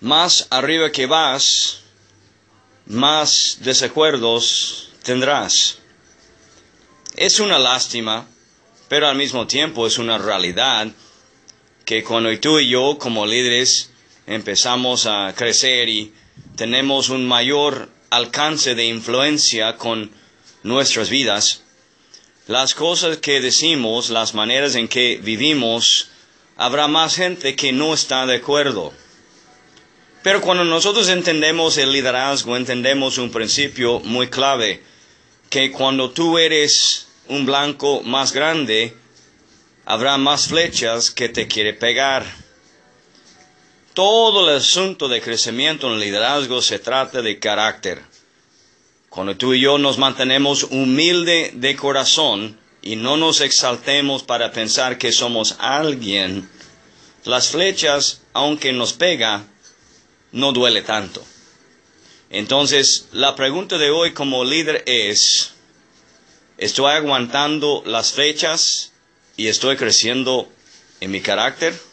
más arriba que vas, más desacuerdos tendrás. Es una lástima, pero al mismo tiempo es una realidad que cuando tú y yo como líderes empezamos a crecer y tenemos un mayor alcance de influencia con nuestras vidas, las cosas que decimos, las maneras en que vivimos, habrá más gente que no está de acuerdo. Pero cuando nosotros entendemos el liderazgo, entendemos un principio muy clave, que cuando tú eres un blanco más grande, habrá más flechas que te quiere pegar. Todo el asunto de crecimiento en el liderazgo se trata de carácter. Cuando tú y yo nos mantenemos humilde de corazón y no nos exaltemos para pensar que somos alguien, las flechas, aunque nos pega, no duele tanto. Entonces, la pregunta de hoy como líder es, ¿estoy aguantando las flechas y estoy creciendo en mi carácter?